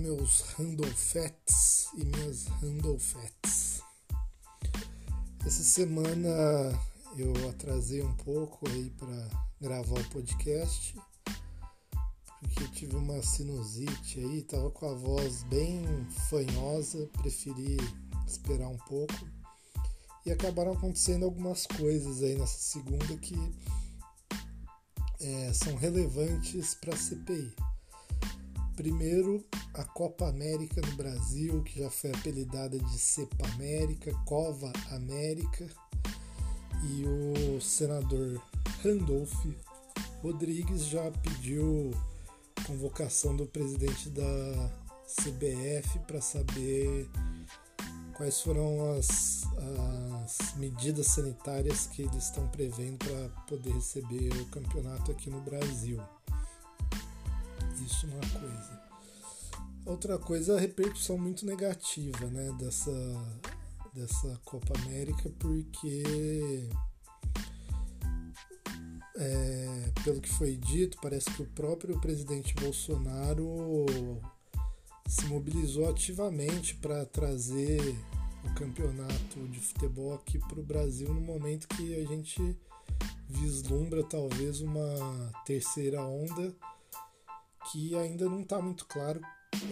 meus Randolphets e minhas Randolphets. Essa semana eu atrasei um pouco aí para gravar o podcast, porque tive uma sinusite aí, tava com a voz bem fanhosa, preferi esperar um pouco. E acabaram acontecendo algumas coisas aí nessa segunda que é, são relevantes para a CPI. Primeiro, a Copa América no Brasil, que já foi apelidada de Cepa América, Cova América, e o senador Randolph Rodrigues já pediu convocação do presidente da CBF para saber quais foram as, as, medidas sanitárias que eles estão prevendo para poder receber o campeonato aqui no Brasil. Isso é uma coisa. Outra coisa, a repercussão muito negativa né, dessa, dessa Copa América, porque é, pelo que foi dito, parece que o próprio presidente Bolsonaro se mobilizou ativamente para trazer o campeonato de futebol aqui para o Brasil no momento que a gente vislumbra talvez uma terceira onda que ainda não está muito claro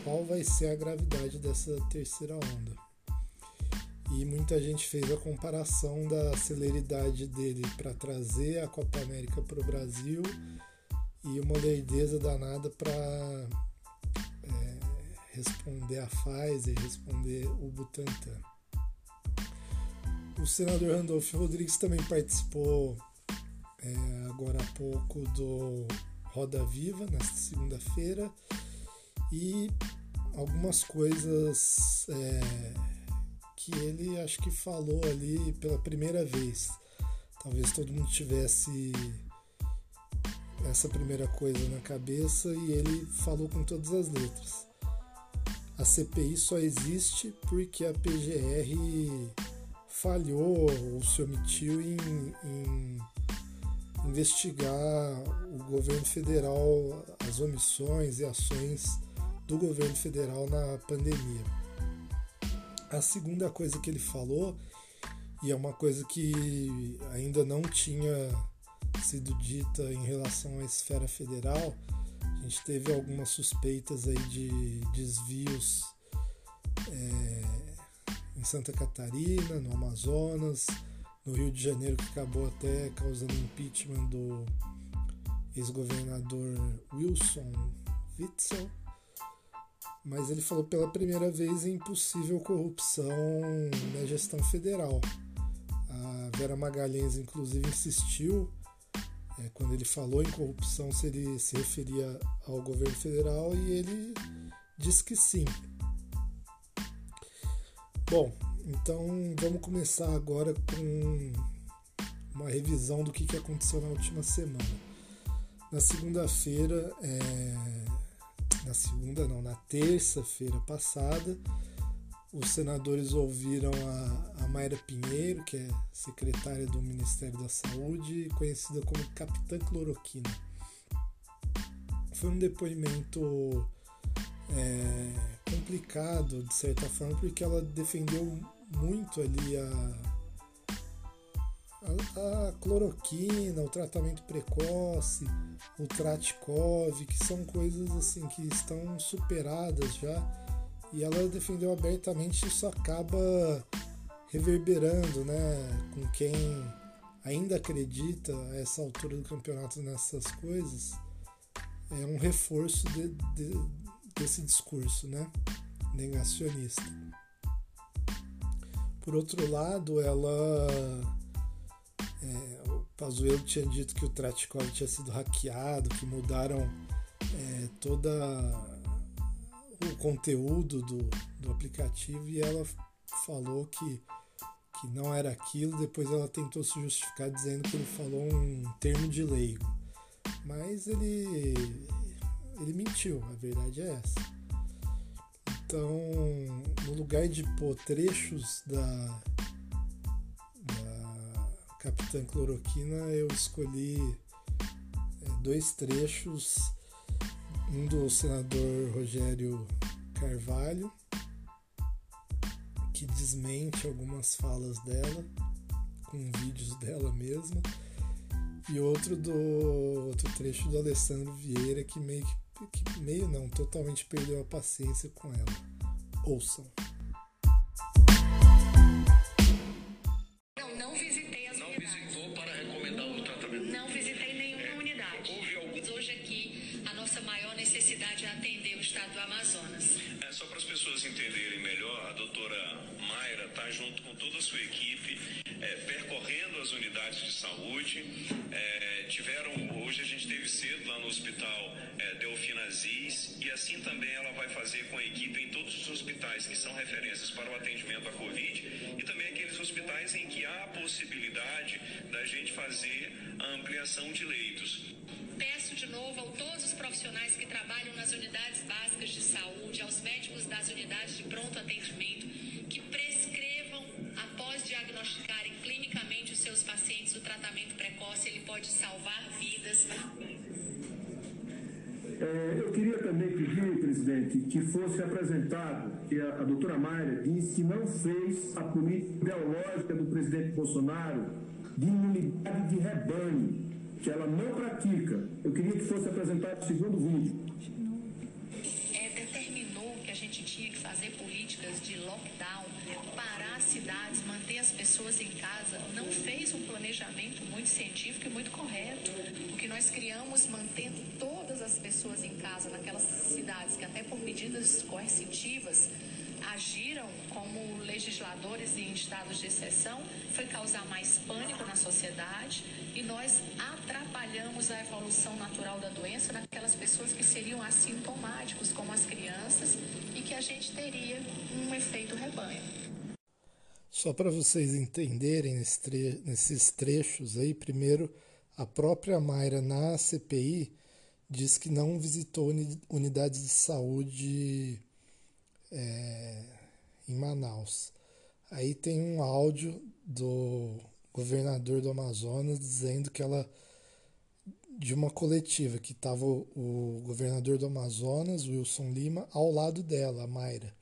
qual vai ser a gravidade dessa terceira onda. E muita gente fez a comparação da celeridade dele para trazer a Copa América para o Brasil e uma lerdeza danada para é, responder a Pfizer, responder o Butantan. O senador Randolph Rodrigues também participou é, agora há pouco do Roda Viva, nesta segunda-feira, e algumas coisas é, que ele acho que falou ali pela primeira vez. Talvez todo mundo tivesse essa primeira coisa na cabeça e ele falou com todas as letras. A CPI só existe porque a PGR falhou ou se omitiu em, em investigar o governo federal, as omissões e ações do governo federal na pandemia. A segunda coisa que ele falou, e é uma coisa que ainda não tinha sido dita em relação à esfera federal, a gente teve algumas suspeitas aí de desvios é, em Santa Catarina, no Amazonas, no Rio de Janeiro, que acabou até causando impeachment do ex-governador Wilson Witzel mas ele falou pela primeira vez em possível corrupção na gestão federal. A Vera Magalhães, inclusive, insistiu é, quando ele falou em corrupção se ele se referia ao governo federal e ele disse que sim. Bom, então vamos começar agora com uma revisão do que, aconteceu na última semana. Na segunda-feira, é, na segunda não, na terça-feira passada, os senadores ouviram a, a Mayra Pinheiro, que é secretária do Ministério da Saúde, conhecida como Capitã Cloroquina. Foi um depoimento é, complicado, de certa forma, porque ela defendeu muito ali a, a, cloroquina, o tratamento precoce, o Tratkov, que são coisas assim que estão superadas já. E ela defendeu abertamente isso acaba reverberando, né, com quem ainda acredita a essa altura do campeonato nessas coisas. É um reforço de, de, desse discurso, né, negacionista. Por outro lado, ela é, o Pazuello tinha dito que o Tratkov tinha sido hackeado, que mudaram é, toda o conteúdo do, do aplicativo e ela falou que, que não era aquilo. Depois ela tentou se justificar dizendo que ele falou um termo de leigo. Mas ele, ele mentiu, a verdade é essa. Então, no lugar de pôr trechos da, Capitã Cloroquina, eu escolhi é, dois trechos, um do senador Rogério Carvalho, que desmente algumas falas dela, com vídeos dela mesma, e outro do outro trecho do Alessandro Vieira que meio que, que meio não, totalmente perdeu a paciência com ela. Ouçam. Assim também ela vai fazer com a equipe em todos os hospitais que são referências para o atendimento à Covid e também aqueles hospitais em que há a possibilidade da gente fazer a ampliação de leitos. Peço de novo a todos os profissionais que trabalham nas unidades básicas de saúde, aos médicos das unidades de pronto atendimento, diagnosticarem clinicamente os seus pacientes, o tratamento precoce. Ele pode salvar vidas. É, eu queria também pedir, presidente, que fosse apresentado que a, a doutora Mayra disse que não fez a política ideológica do presidente Bolsonaro de imunidade de rebanho, que ela não pratica. Eu queria que fosse apresentado o segundo vídeo. Pessoas em casa, não fez um planejamento muito científico e muito correto. O que nós criamos mantendo todas as pessoas em casa naquelas cidades que até por medidas coercitivas agiram como legisladores em estados de exceção foi causar mais pânico na sociedade e nós atrapalhamos a evolução natural da doença naquelas pessoas que seriam assintomáticos, como as crianças, e que a gente teria um efeito rebanho. Só para vocês entenderem nesses trechos aí, primeiro, a própria Mayra na CPI diz que não visitou unidades de saúde é, em Manaus. Aí tem um áudio do governador do Amazonas dizendo que ela de uma coletiva que estava o, o, governador do Amazonas, Wilson Lima, ao lado dela, a Mayra,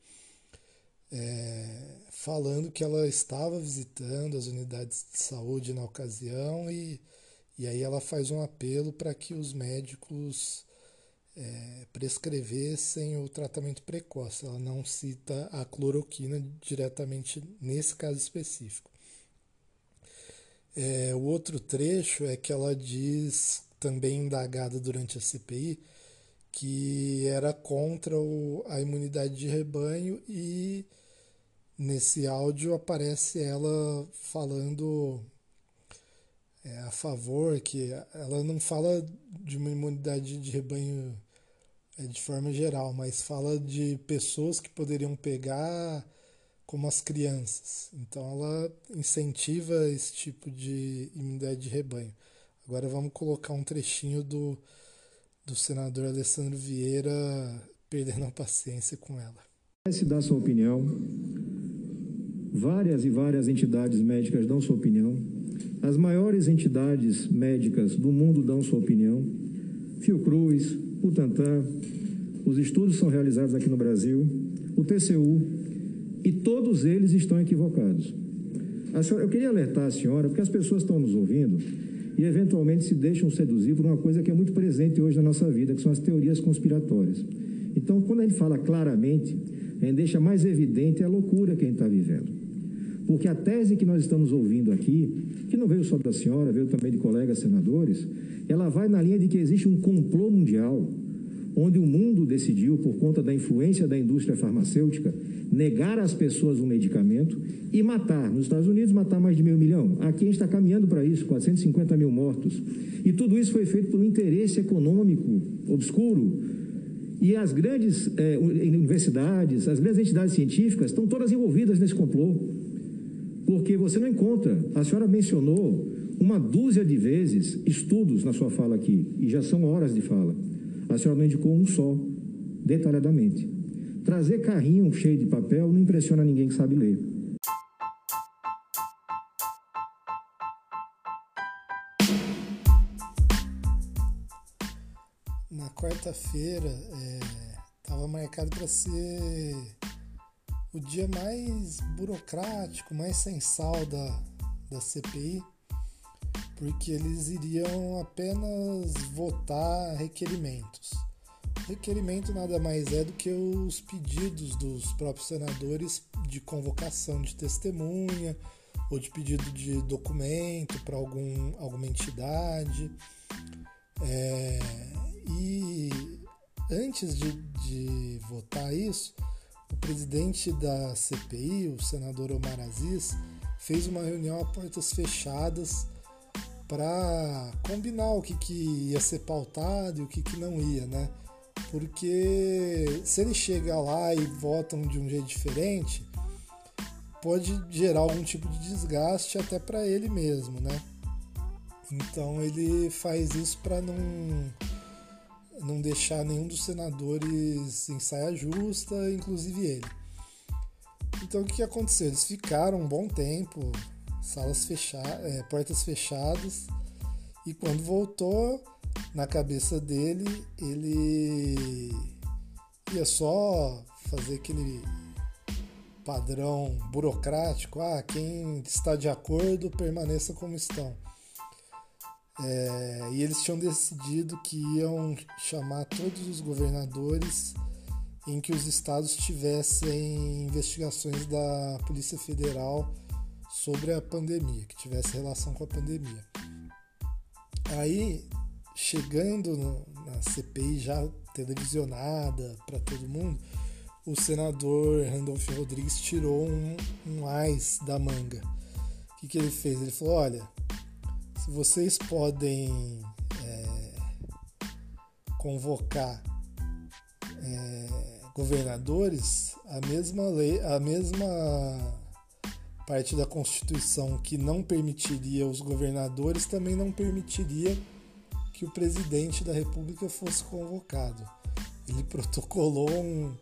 é, falando que ela estava visitando as unidades de saúde na ocasião e e aí ela faz um apelo para que os médicos é, prescrevessem o tratamento precoce. Ela não cita a cloroquina diretamente nesse caso específico. É, o outro trecho é que ela diz, também indagada durante a CPI, que era contra o, a imunidade de rebanho e nesse áudio aparece ela falando é, a favor, que ela não fala de uma imunidade de rebanho é, de forma geral, mas fala de pessoas que poderiam pegar como as crianças. Então ela incentiva esse tipo de imunidade de rebanho. Agora vamos colocar um trechinho do, do senador Alessandro Vieira perdendo a paciência com ela. Se dá sua opinião, várias e várias entidades médicas dão sua opinião, as maiores entidades médicas do mundo dão sua opinião. Fiocruz, Butantan, os estudos são realizados aqui no Brasil, o TCU, e todos eles estão equivocados. Eu queria alertar a senhora, porque as pessoas estão nos ouvindo e eventualmente se deixam seduzir por uma coisa que é muito presente hoje na nossa vida, que são as teorias conspiratórias. Então, quando a gente fala claramente, a gente deixa mais evidente a loucura que a gente está vivendo. Porque a tese que nós estamos ouvindo aqui que não veio só da senhora, veio também de colegas senadores, ela vai na linha de que existe um complô mundial, onde o mundo decidiu, por conta da influência da indústria farmacêutica, negar às pessoas um medicamento e matar. Nos Estados Unidos, matar mais de meio milhão. Aqui a gente está caminhando para isso, 450 mil mortos. E tudo isso foi feito por um interesse econômico obscuro. E as grandes eh, universidades, as grandes entidades científicas estão todas envolvidas nesse complô porque você não encontra. A senhora mencionou uma dúzia de vezes estudos na sua fala aqui, e já são horas de fala. A senhora não indicou um só, detalhadamente. Trazer carrinho cheio de papel não impressiona ninguém que sabe ler. Na quarta-feira, é, estava marcado para ser o dia mais burocrático, mais sem sal da, da CPI, porque eles iriam apenas votar requerimentos. Requerimento nada mais é do que os pedidos dos próprios senadores de convocação de testemunha ou de pedido de documento para algum, alguma entidade. É, e antes de, de votar isso, o presidente da CPI, o senador Omar Aziz, fez uma reunião a portas fechadas para combinar o que, que ia ser pautado e o que, que não ia, né? Porque se ele chega lá e votam de um jeito diferente, pode gerar algum tipo de desgaste até para ele mesmo, né? Então ele faz isso para não não deixar nenhum dos senadores em saia justa, inclusive ele. Então o que aconteceu? Eles ficaram um bom tempo, salas fechadas, é, portas fechadas, e quando voltou, na cabeça dele, ele ia só fazer aquele padrão burocrático, ah, quem está de acordo permaneça como estão. É, e eles tinham decidido que iam chamar todos os governadores em que os estados tivessem investigações da Polícia Federal sobre a pandemia, que tivesse relação com a pandemia. Aí, chegando no, na CPI já televisionada para todo mundo, o senador Randolph Rodrigues tirou um, um mais da manga. O que, que ele fez? Ele falou: olha, se vocês podem é, convocar é, governadores, a mesma lei, a mesma parte da Constituição que não permitiria os governadores também não permitiria que o presidente da República fosse convocado. Ele protocolou um,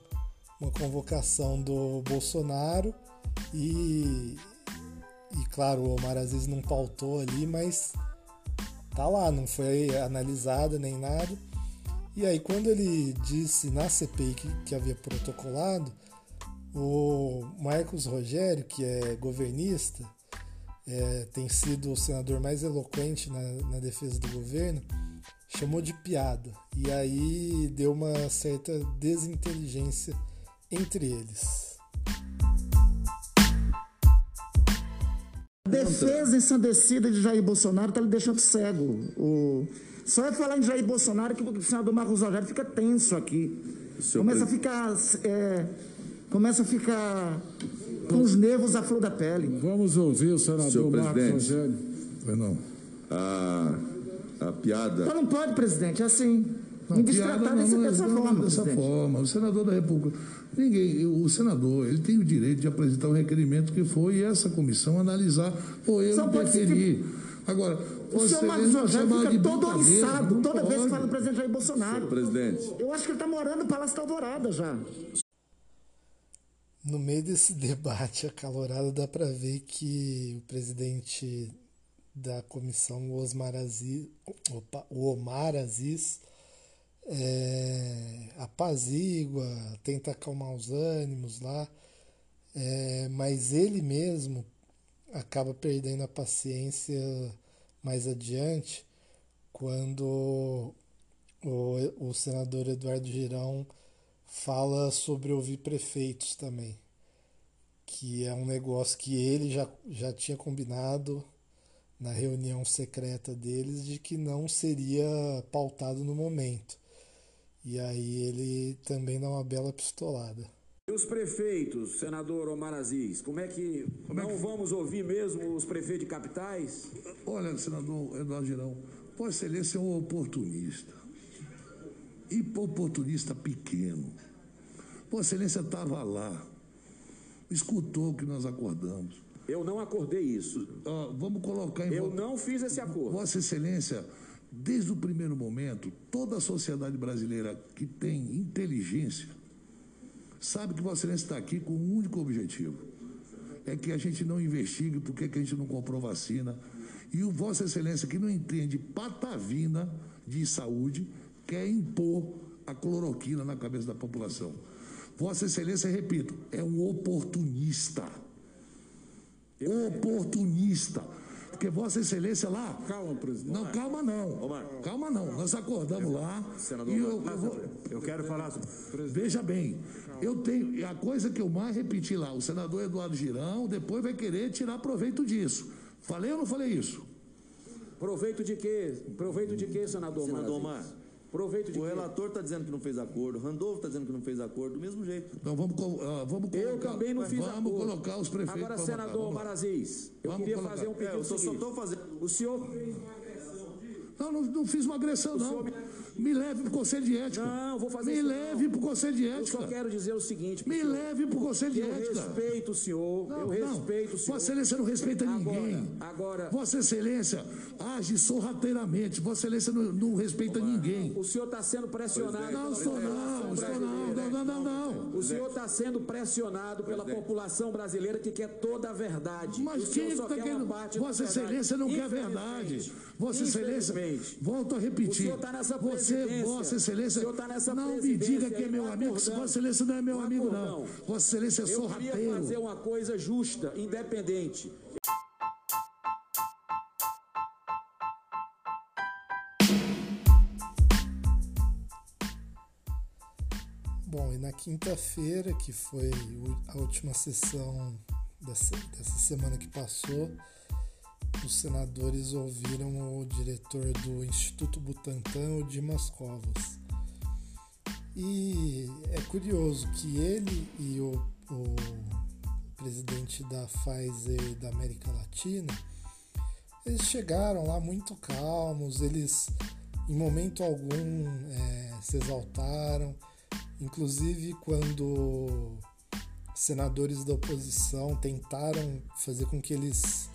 uma convocação do Bolsonaro e e claro, o Omar Aziz não pautou ali, mas tá lá, não foi analisada nem nada. E aí, quando ele disse na CPI que, que havia protocolado, o Marcos Rogério, que é governista, é, tem sido o senador mais eloquente na, na defesa do governo, chamou de piada. E aí deu uma certa desinteligência entre eles. defesa ensandecida de Jair Bolsonaro está lhe deixando cego. O... Só é falar em Jair Bolsonaro que o senador Marcos Rogério fica tenso aqui. Começa a ficar. É... Começa a ficar com os nervos à flor da pele. Vamos ouvir o senador Marcos Rogério. Não. A, a piada. Então não pode, presidente, é assim. Não, piada não, não, dessa não, forma. Dessa forma. O senador da República. Ninguém, o senador, ele tem o direito de apresentar um requerimento que foi essa comissão analisar. Pô, eu Só interferi. Agora, o senhor Marcos José fica todo oriçado toda pode. vez que fala do presidente Jair Bolsonaro. Senhor presidente. Eu acho que ele está morando no Palácio da Alvorada já. No meio desse debate acalorado, dá para ver que o presidente da comissão, o Osmar Aziz, opa, o Omar Aziz, é, apazigua, tenta acalmar os ânimos lá, é, mas ele mesmo acaba perdendo a paciência mais adiante quando o, o senador Eduardo Girão fala sobre ouvir prefeitos também, que é um negócio que ele já, já tinha combinado na reunião secreta deles de que não seria pautado no momento. E aí ele também dá uma bela pistolada. E os prefeitos, senador Omar Aziz, como é que como não é que... vamos ouvir mesmo os prefeitos de capitais? Olha, senador Eduardo Girão, Vossa Excelência é um oportunista. E oportunista pequeno. Vossa Excelência estava lá, escutou o que nós acordamos. Eu não acordei isso. Uh, vamos colocar em. Eu não fiz esse acordo. Vossa Excelência Desde o primeiro momento, toda a sociedade brasileira que tem inteligência sabe que Vossa Excelência está aqui com um único objetivo: é que a gente não investigue por que a gente não comprou vacina. E o Vossa Excelência, que não entende patavina de saúde, quer impor a cloroquina na cabeça da população. Vossa Excelência, repito, é um oportunista. Oportunista. Porque Vossa Excelência lá. Calma, presidente. Não, calma não. Omar. Calma não. Nós acordamos lá. Senador, e eu, eu, vou, eu quero falar. Veja bem, eu tenho. A coisa que eu mais repeti lá, o senador Eduardo Girão depois vai querer tirar proveito disso. Falei ou não falei isso? Proveito de quê? Proveito de quê, senador Senador Omar. Proveito de o quê? relator está dizendo que não fez acordo, Randolfo está dizendo que não fez acordo, do mesmo jeito. Então vamos, uh, vamos colocar. Eu também não fiz Vamos acordo. colocar os prefeitos. Agora, senador Maraziz, eu Vamos queria colocar. fazer um pedido. É, eu só estou fazendo. O senhor. Não, não, não fiz uma agressão, não. Senhor Me leve para o Conselho de Ética. Não, vou fazer Me isso, leve não. para o Conselho de Eu só Ética. quero dizer o seguinte. pro Me senhor. leve para o Conselho de Eu Ética. respeito o senhor, Não, eu não. respeito o senhor. Vossa Excelência não respeita Agora, ninguém. agora- Vossa Excelência age sorrateiramente. Vossa Excelência não, não respeita ninguém. O senhor está sendo pressionado. Não estou não, não, não, não, não, não. O senhor está sendo pressionado pela população brasileira que quer toda a verdade. Mas o quem está quer querendo? parte Vossa. Excelência não quer verdade. Vossa Excelência, volto a repetir. O senhor está nessa Você. Vossa Excelência, tá nessa não me diga que é meu amigo. acordão. Vossa Excelência não é meu amigo, não. Vossa Excelência é Eu queria fazer sorrateiro. uma coisa justa, independente. Na quinta-feira, que foi a última sessão dessa, semana que passou, os senadores ouviram o diretor do Instituto Butantan, o Dimas Covas. E é curioso que ele e o, o presidente da Pfizer da América Latina, eles chegaram lá muito calmos, eles em momento algum eh, se exaltaram, inclusive quando senadores da oposição tentaram fazer com que eles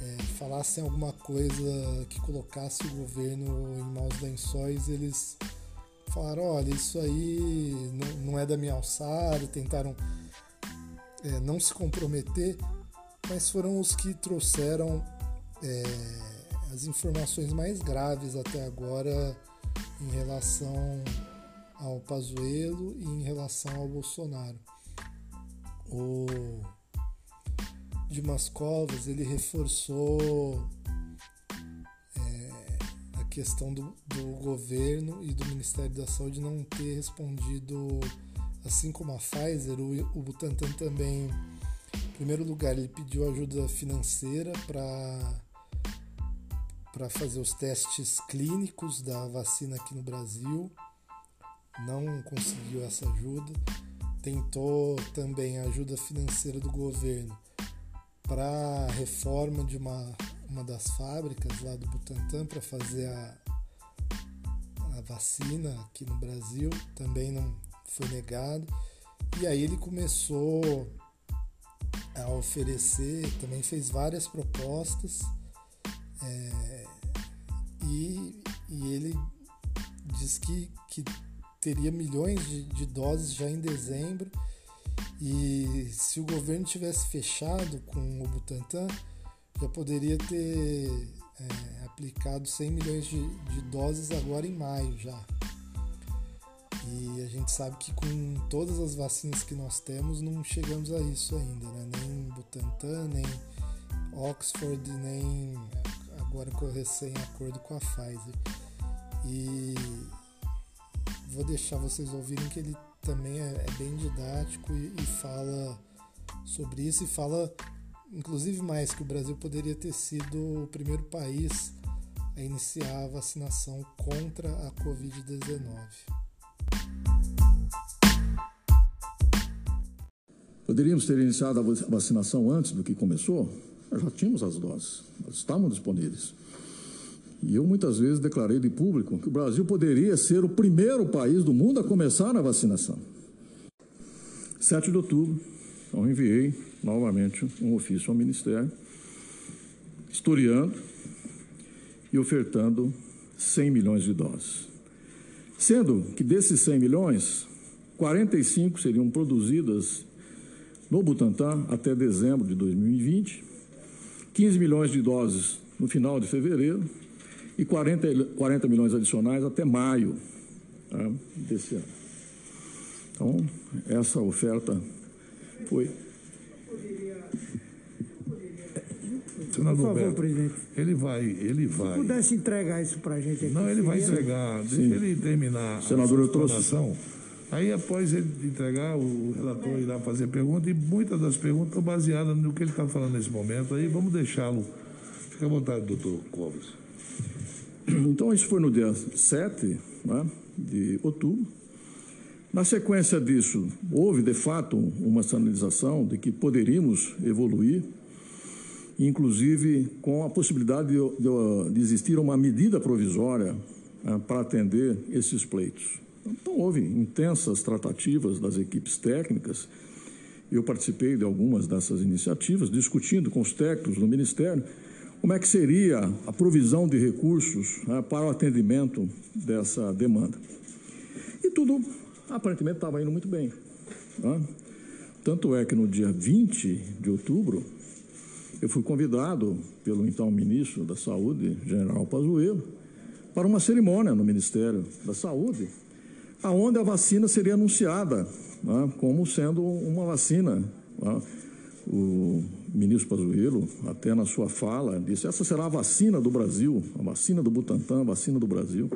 eh, falassem alguma coisa que colocasse o governo em maus lençóis, eles falaram, olha, isso aí não, é da minha alçada, tentaram eh, não se comprometer, mas foram os que trouxeram eh, as informações mais graves até agora em relação ao Pazuello e em relação ao Bolsonaro. O Dimas Covas ele reforçou é, a questão do, do governo e do Ministério da Saúde não ter respondido, assim como a Pfizer, o, o Butantan também, em primeiro lugar, ele pediu ajuda financeira para para fazer os testes clínicos da vacina aqui no Brasil. Não conseguiu essa ajuda. Tentou também a ajuda financeira do governo para a reforma de uma, uma das fábricas lá do Butantan para fazer a, a vacina aqui no Brasil. Também não foi negado. E aí ele começou a oferecer, também fez várias propostas. É, e, e, ele diz que, que teria milhões de, de, doses já em dezembro e se o governo tivesse fechado com o Butantan já poderia ter é, aplicado 100 milhões de, de doses agora em maio já e a gente sabe que com todas as vacinas que nós temos não chegamos a isso ainda, né? nem Butantan, nem Oxford, nem agora com o recém-acordo com a Pfizer. E vou deixar vocês ouvirem que ele também é, é bem didático e, e, fala sobre isso e fala, inclusive, mais que o Brasil poderia ter sido o primeiro país a iniciar a vacinação contra a Covid-19. Poderíamos ter iniciado a vacinação antes do que começou? Nós já tínhamos as doses, estavam disponíveis. E eu muitas vezes declarei de público que o Brasil poderia ser o primeiro país do mundo a começar a vacinação. 7 de outubro, eu enviei novamente um ofício ao Ministério, historiando e ofertando 100 milhões de doses. Sendo que desses 100 milhões, 45 seriam produzidas no Butantan até dezembro de 2020, 15 milhões de doses no final de fevereiro e 40, 40 milhões adicionais até maio né, desse ano. Então, essa oferta foi. Senador Por favor, Beto, presidente. Ele vai, ele vai. Se pudesse entregar isso para a gente aqui. Não, ele vai entregar. Deixa ele terminar Senador, a explanação. Aí, após ele entregar, o relator irá fazer pergunta e muitas das perguntas estão baseadas no que ele está falando nesse momento. Aí vamos deixá-lo. Fique à vontade, doutor Covas. Então, isso foi no dia 7 né, de outubro. Na sequência disso, houve de fato uma sinalização de que poderíamos evoluir, inclusive com a possibilidade de, de, de existir uma medida provisória né, para atender esses pleitos. Então, houve intensas tratativas das equipes técnicas. Eu participei de algumas dessas iniciativas, discutindo com os técnicos do Ministério como é que seria a provisão de recursos né, para o atendimento dessa demanda. E tudo aparentemente estava indo muito bem. Né? Tanto é que no dia 20 de outubro, eu fui convidado pelo então ministro da Saúde, general Pazuello, para uma cerimônia no Ministério da Saúde, aonde a vacina seria anunciada né, como sendo uma vacina. Né. O ministro Pazuello, até na sua fala, disse: essa será a vacina do Brasil, a vacina do Butantan, a vacina do Brasil.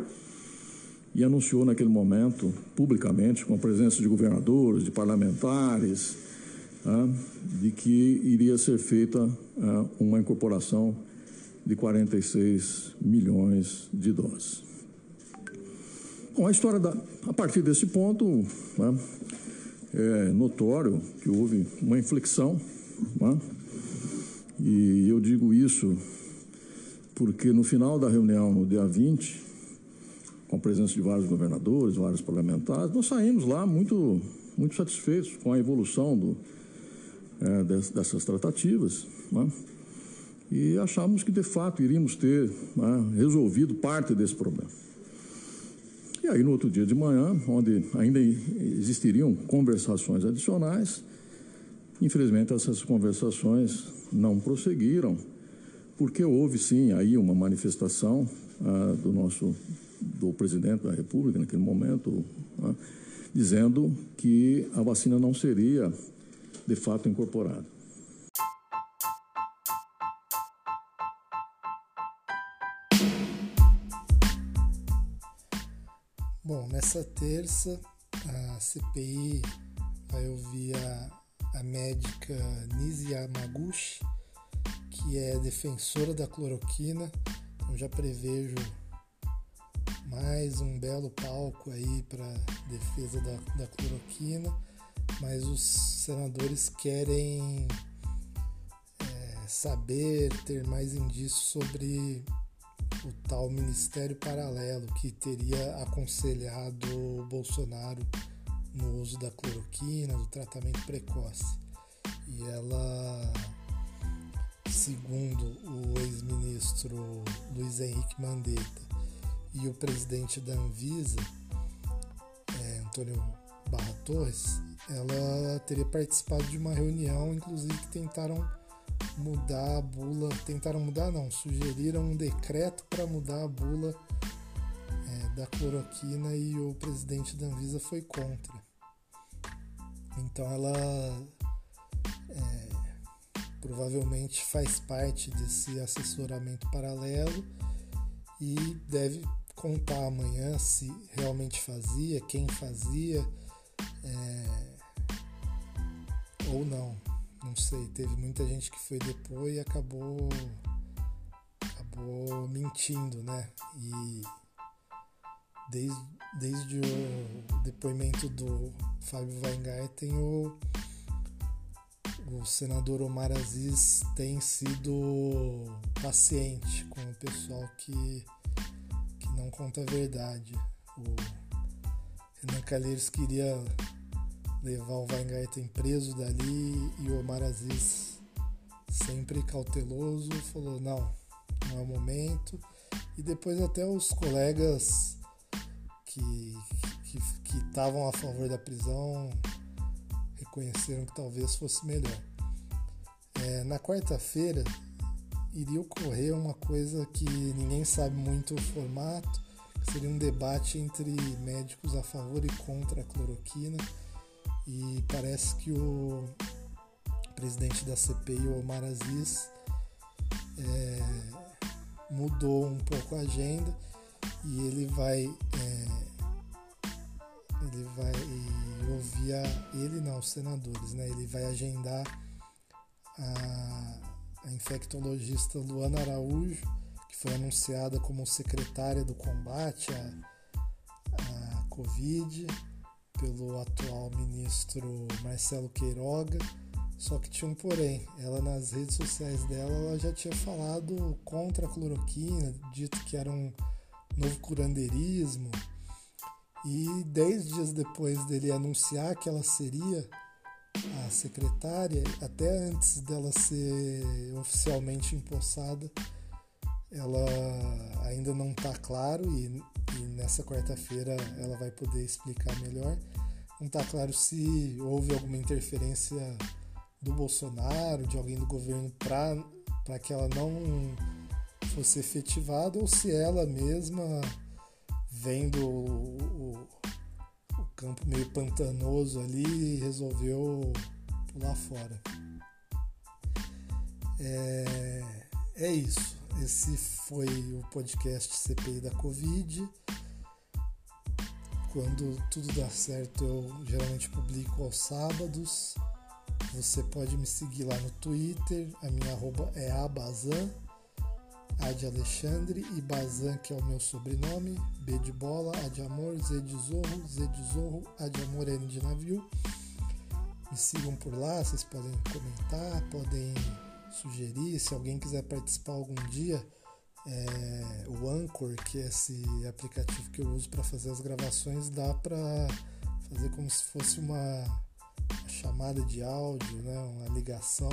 E anunciou naquele momento, publicamente, com a presença de governadores, de parlamentares, né, de que iria ser feita né, uma incorporação de 46 milhões de doses. Bom, a história da, a partir desse ponto né, é notório que houve uma inflexão, né, e eu digo isso porque no final da reunião, no dia 20, com a presença de vários governadores, vários parlamentares, nós saímos lá muito, muito satisfeitos com a evolução do, é, dessas tratativas. Né, e achamos que de fato iríamos ter né, resolvido parte desse problema. E aí, no outro dia de manhã, onde ainda existiriam conversações adicionais, infelizmente essas conversações não prosseguiram, porque houve sim aí uma manifestação ah, do nosso do presidente da República naquele momento, ah, dizendo que a vacina não seria de fato incorporada. Bom, nessa terça a CPI vai ouvir a, a médica Nisi Yamaguchi, que é defensora da cloroquina. Então já prevejo mais um belo palco aí para defesa da, da cloroquina, mas os senadores querem é, saber, ter mais indícios sobre o tal Ministério Paralelo que teria aconselhado Bolsonaro no uso da cloroquina, do tratamento precoce. E ela, segundo o ex-ministro Luiz Henrique Mandetta e o presidente da Anvisa, é, Antônio Barra Torres, ela teria participado de uma reunião, inclusive que tentaram mudar a bula, tentaram mudar não, sugeriram um decreto para mudar a bula é, da cloroquina e o presidente da Anvisa foi contra. Então ela é, provavelmente faz parte desse assessoramento paralelo e deve contar amanhã se realmente fazia, quem fazia é, ou não não sei, teve muita gente que foi depois e acabou acabou mentindo, né? E desde, desde o depoimento do Fábio Weingarten, o, o senador Omar Aziz tem sido paciente com o pessoal que, que não conta a verdade. O Renan Calheiros queria levar o Weingarten preso dali e o Omar Aziz sempre cauteloso falou não, não é o momento e depois até os colegas que que estavam a favor da prisão reconheceram que talvez fosse melhor. É, na quarta-feira iria ocorrer uma coisa que ninguém sabe muito o formato, seria um debate entre médicos a favor e contra a cloroquina e parece que o presidente da CPI, o Omar Aziz, é, mudou um pouco a agenda e ele vai é, ele vai ouvir a, ele não, os senadores, né? Ele vai agendar a, a infectologista Luana Araújo, que foi anunciada como secretária do combate à, à Covid pelo atual ministro Marcelo Queiroga. Só que tinha um porém, ela nas redes sociais dela ela já tinha falado contra a cloroquina, dito que era um novo curandeirismo. E dez dias depois dele anunciar que ela seria a secretária, até antes dela ser oficialmente empossada, ela ainda não está claro e, e nessa quarta-feira ela vai poder explicar melhor. Não está claro se houve alguma interferência do Bolsonaro, de alguém do governo, para que ela não fosse efetivada ou se ela mesma, vendo o, o, o campo meio pantanoso ali, resolveu pular fora. É, é isso. Esse foi o podcast CPI da Covid. Quando tudo dá certo, eu geralmente publico aos sábados. Você pode me seguir lá no Twitter, a minha arroba é abazan, A de Alexandre e Bazan, que é o meu sobrenome, B de bola, A de amor, Z de zorro, Z de zorro, A de amor, N de navio. Me sigam por lá, vocês podem comentar, podem sugerir, se alguém quiser participar algum dia, é, o Anchor, que é esse aplicativo que eu uso para fazer as gravações, dá para fazer como se fosse uma chamada de áudio, né, uma ligação.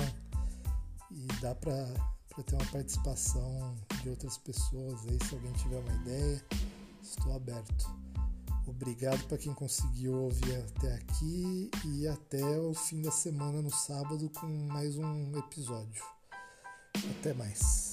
E dá para ter uma participação de outras pessoas aí, se alguém tiver uma ideia, estou aberto. Obrigado para quem conseguiu ouvir até aqui e até o fim da semana no sábado com mais um episódio. Até mais.